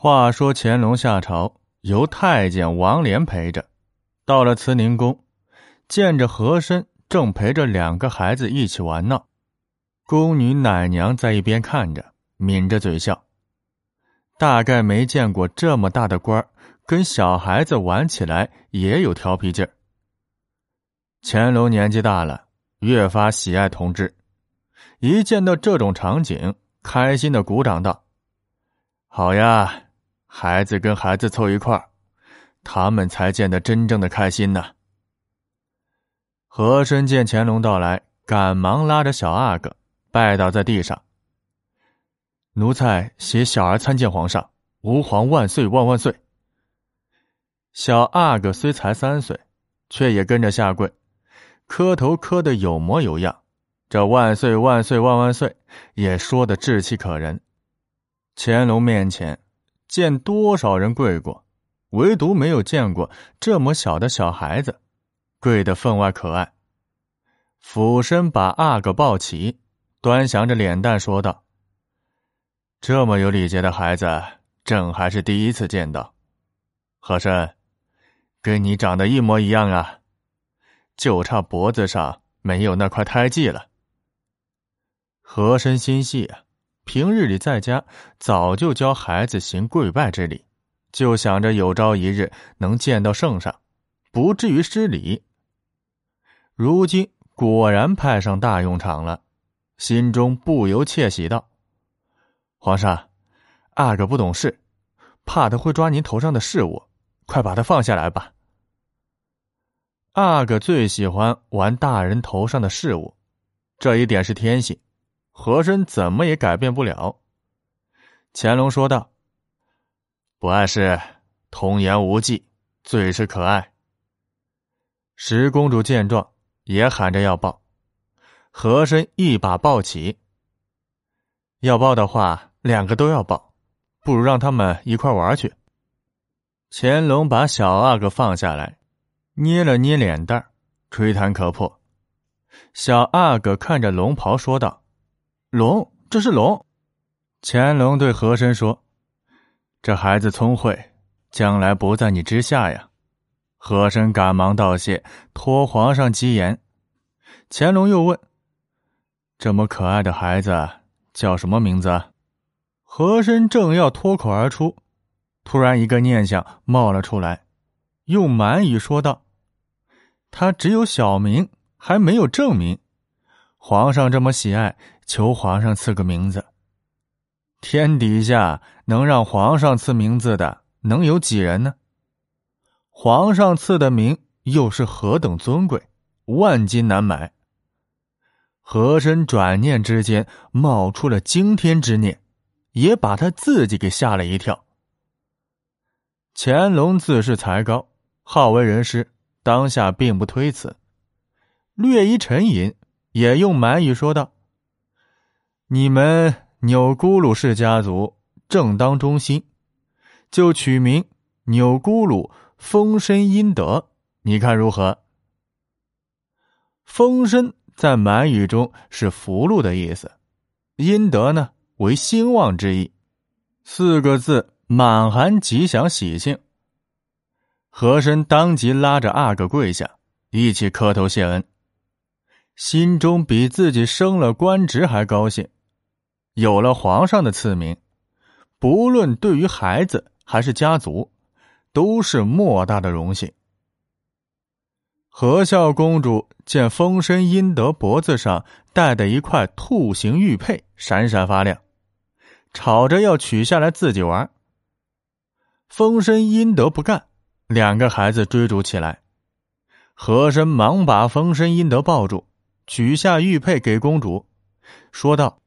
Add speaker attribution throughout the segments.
Speaker 1: 话说乾隆下朝，由太监王莲陪着，到了慈宁宫，见着和珅正陪着两个孩子一起玩闹，宫女奶娘在一边看着，抿着嘴笑。大概没见过这么大的官儿跟小孩子玩起来也有调皮劲儿。乾隆年纪大了，越发喜爱同志，一见到这种场景，开心的鼓掌道：“好呀！”孩子跟孩子凑一块儿，他们才见得真正的开心呢。和珅见乾隆到来，赶忙拉着小阿哥拜倒在地上。奴才携小儿参见皇上，吾皇万岁万万岁。小阿哥虽才三岁，却也跟着下跪，磕头磕得有模有样，这万岁万岁万万岁也说的志气可人。乾隆面前。见多少人跪过，唯独没有见过这么小的小孩子，跪得分外可爱。俯身把阿哥抱起，端详着脸蛋说道：“这么有礼节的孩子，朕还是第一次见到。和珅，跟你长得一模一样啊，就差脖子上没有那块胎记了。”和珅心细啊。平日里在家早就教孩子行跪拜之礼，就想着有朝一日能见到圣上，不至于失礼。如今果然派上大用场了，心中不由窃喜道：“皇上，阿哥不懂事，怕他会抓您头上的事物，快把他放下来吧。”阿哥最喜欢玩大人头上的事物，这一点是天性。和珅怎么也改变不了。乾隆说道：“不碍事，童言无忌，最是可爱。”十公主见状，也喊着要抱，和珅一把抱起。要抱的话，两个都要抱，不如让他们一块玩去。乾隆把小阿哥放下来，捏了捏脸蛋吹弹可破。小阿哥看着龙袍，说道。龙，这是龙。乾隆对和珅说：“这孩子聪慧，将来不在你之下呀。”和珅赶忙道谢，托皇上吉言。乾隆又问：“这么可爱的孩子叫什么名字？”和珅正要脱口而出，突然一个念想冒了出来，用满语说道：“他只有小名，还没有正名。皇上这么喜爱。”求皇上赐个名字。天底下能让皇上赐名字的，能有几人呢？皇上赐的名又是何等尊贵，万金难买。和珅转念之间冒出了惊天之念，也把他自己给吓了一跳。乾隆自恃才高，好为人师，当下并不推辞，略一沉吟，也用满语说道。你们钮钴禄氏家族正当中心，就取名钮钴禄丰绅殷德，你看如何？丰绅在满语中是福禄的意思，殷德呢为兴旺之意，四个字满含吉祥喜庆。和珅当即拉着阿哥跪下，一起磕头谢恩，心中比自己升了官职还高兴。有了皇上的赐名，不论对于孩子还是家族，都是莫大的荣幸。和孝公主见丰绅殷德脖子上戴的一块兔形玉佩闪闪发亮，吵着要取下来自己玩。丰绅殷德不干，两个孩子追逐起来，和珅忙把丰绅殷德抱住，取下玉佩给公主，说道。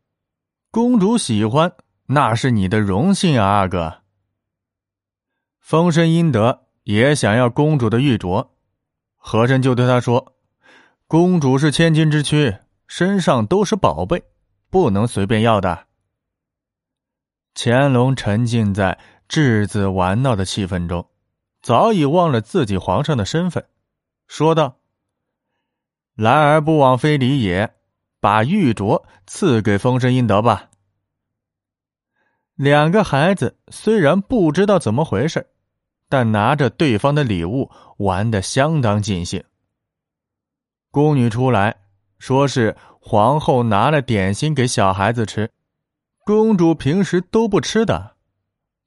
Speaker 1: 公主喜欢，那是你的荣幸啊，阿哥。丰绅殷德也想要公主的玉镯，和珅就对他说：“公主是千金之躯，身上都是宝贝，不能随便要的。”乾隆沉浸在稚子玩闹的气氛中，早已忘了自己皇上的身份，说道：“来而不往非礼也。”把玉镯赐给丰绅殷德吧。两个孩子虽然不知道怎么回事，但拿着对方的礼物玩的相当尽兴。宫女出来说是皇后拿了点心给小孩子吃，公主平时都不吃的，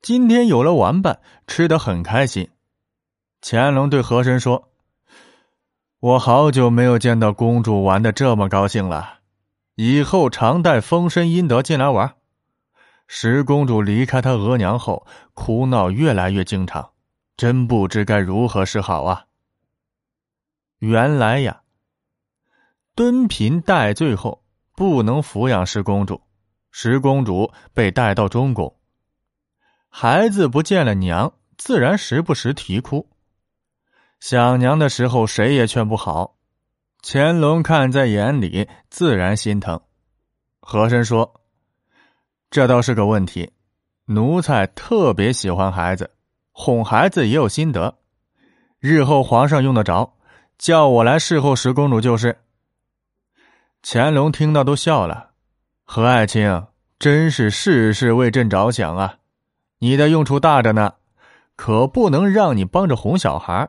Speaker 1: 今天有了玩伴，吃的很开心。乾隆对和珅说：“我好久没有见到公主玩的这么高兴了，以后常带丰绅殷德进来玩。”十公主离开她额娘后，哭闹越来越经常，真不知该如何是好啊。原来呀，敦嫔戴罪后不能抚养十公主，十公主被带到中宫。孩子不见了娘，自然时不时啼哭，想娘的时候谁也劝不好。乾隆看在眼里，自然心疼。和珅说。这倒是个问题，奴才特别喜欢孩子，哄孩子也有心得，日后皇上用得着，叫我来侍候十公主就是。乾隆听到都笑了，何爱卿真是事事为朕着想啊，你的用处大着呢，可不能让你帮着哄小孩。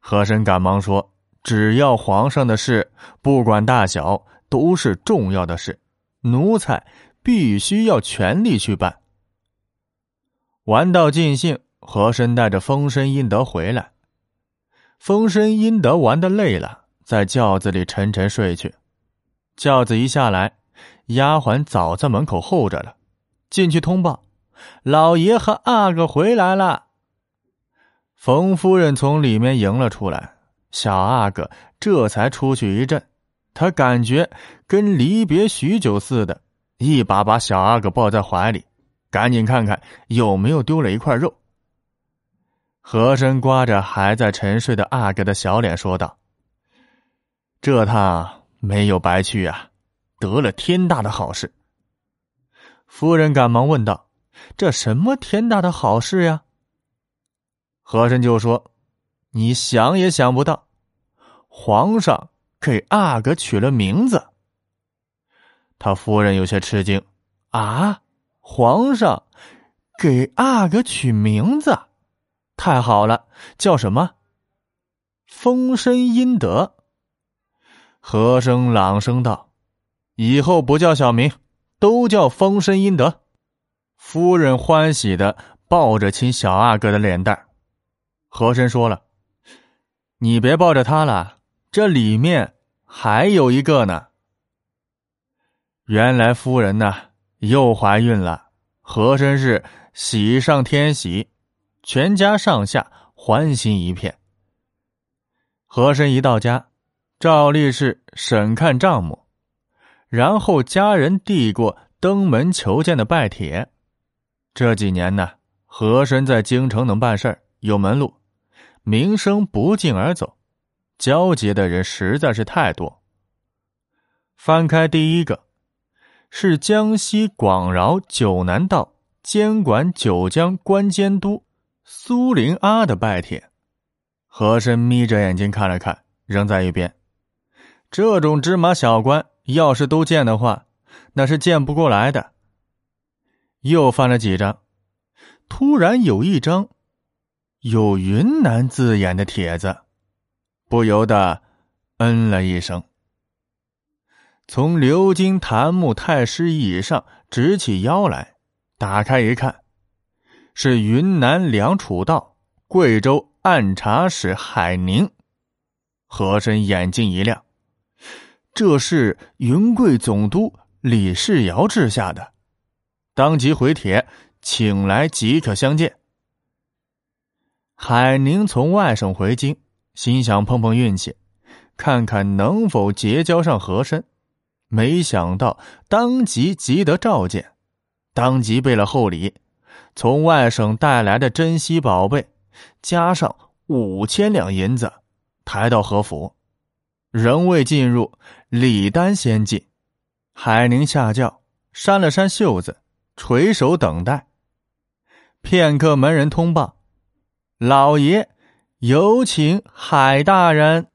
Speaker 1: 和珅赶忙说：“只要皇上的事，不管大小，都是重要的事，奴才。”必须要全力去办。玩到尽兴，和珅带着丰绅殷德回来。丰绅殷德玩的累了，在轿子里沉沉睡去。轿子一下来，丫鬟早在门口候着了，进去通报：“老爷和阿哥回来了。”冯夫人从里面迎了出来，小阿哥这才出去一阵，他感觉跟离别许久似的。一把把小阿哥抱在怀里，赶紧看看有没有丢了一块肉。和珅刮着还在沉睡的阿哥的小脸说道：“这趟没有白去啊，得了天大的好事。”夫人赶忙问道：“这什么天大的好事呀？”和珅就说：“你想也想不到，皇上给阿哥取了名字。”他夫人有些吃惊，啊，皇上给阿哥取名字，太好了，叫什么？丰绅殷德。和声朗声道：“以后不叫小名，都叫丰绅殷德。”夫人欢喜的抱着亲小阿哥的脸蛋。和珅说了：“你别抱着他了，这里面还有一个呢。”原来夫人呢又怀孕了，和珅是喜上添喜，全家上下欢心一片。和珅一到家，照例是审看账目，然后家人递过登门求见的拜帖。这几年呢，和珅在京城能办事有门路，名声不胫而走，交结的人实在是太多。翻开第一个。是江西广饶九南道监管九江关监督苏林阿的拜帖，和珅眯着眼睛看了看，扔在一边。这种芝麻小官，要是都见的话，那是见不过来的。又翻了几张，突然有一张有云南字眼的帖子，不由得嗯了一声。从鎏金檀木太师椅上直起腰来，打开一看，是云南梁楚道贵州按察使海宁。和珅眼睛一亮，这是云贵总督李世尧治下的，当即回帖请来即可相见。海宁从外省回京，心想碰碰运气，看看能否结交上和珅。没想到，当即急得召见，当即备了厚礼，从外省带来的珍稀宝贝，加上五千两银子，抬到和府。仍未进入，礼单先进。海宁下轿，扇了扇袖子，垂手等待。片刻，门人通报：“老爷，有请海大人。”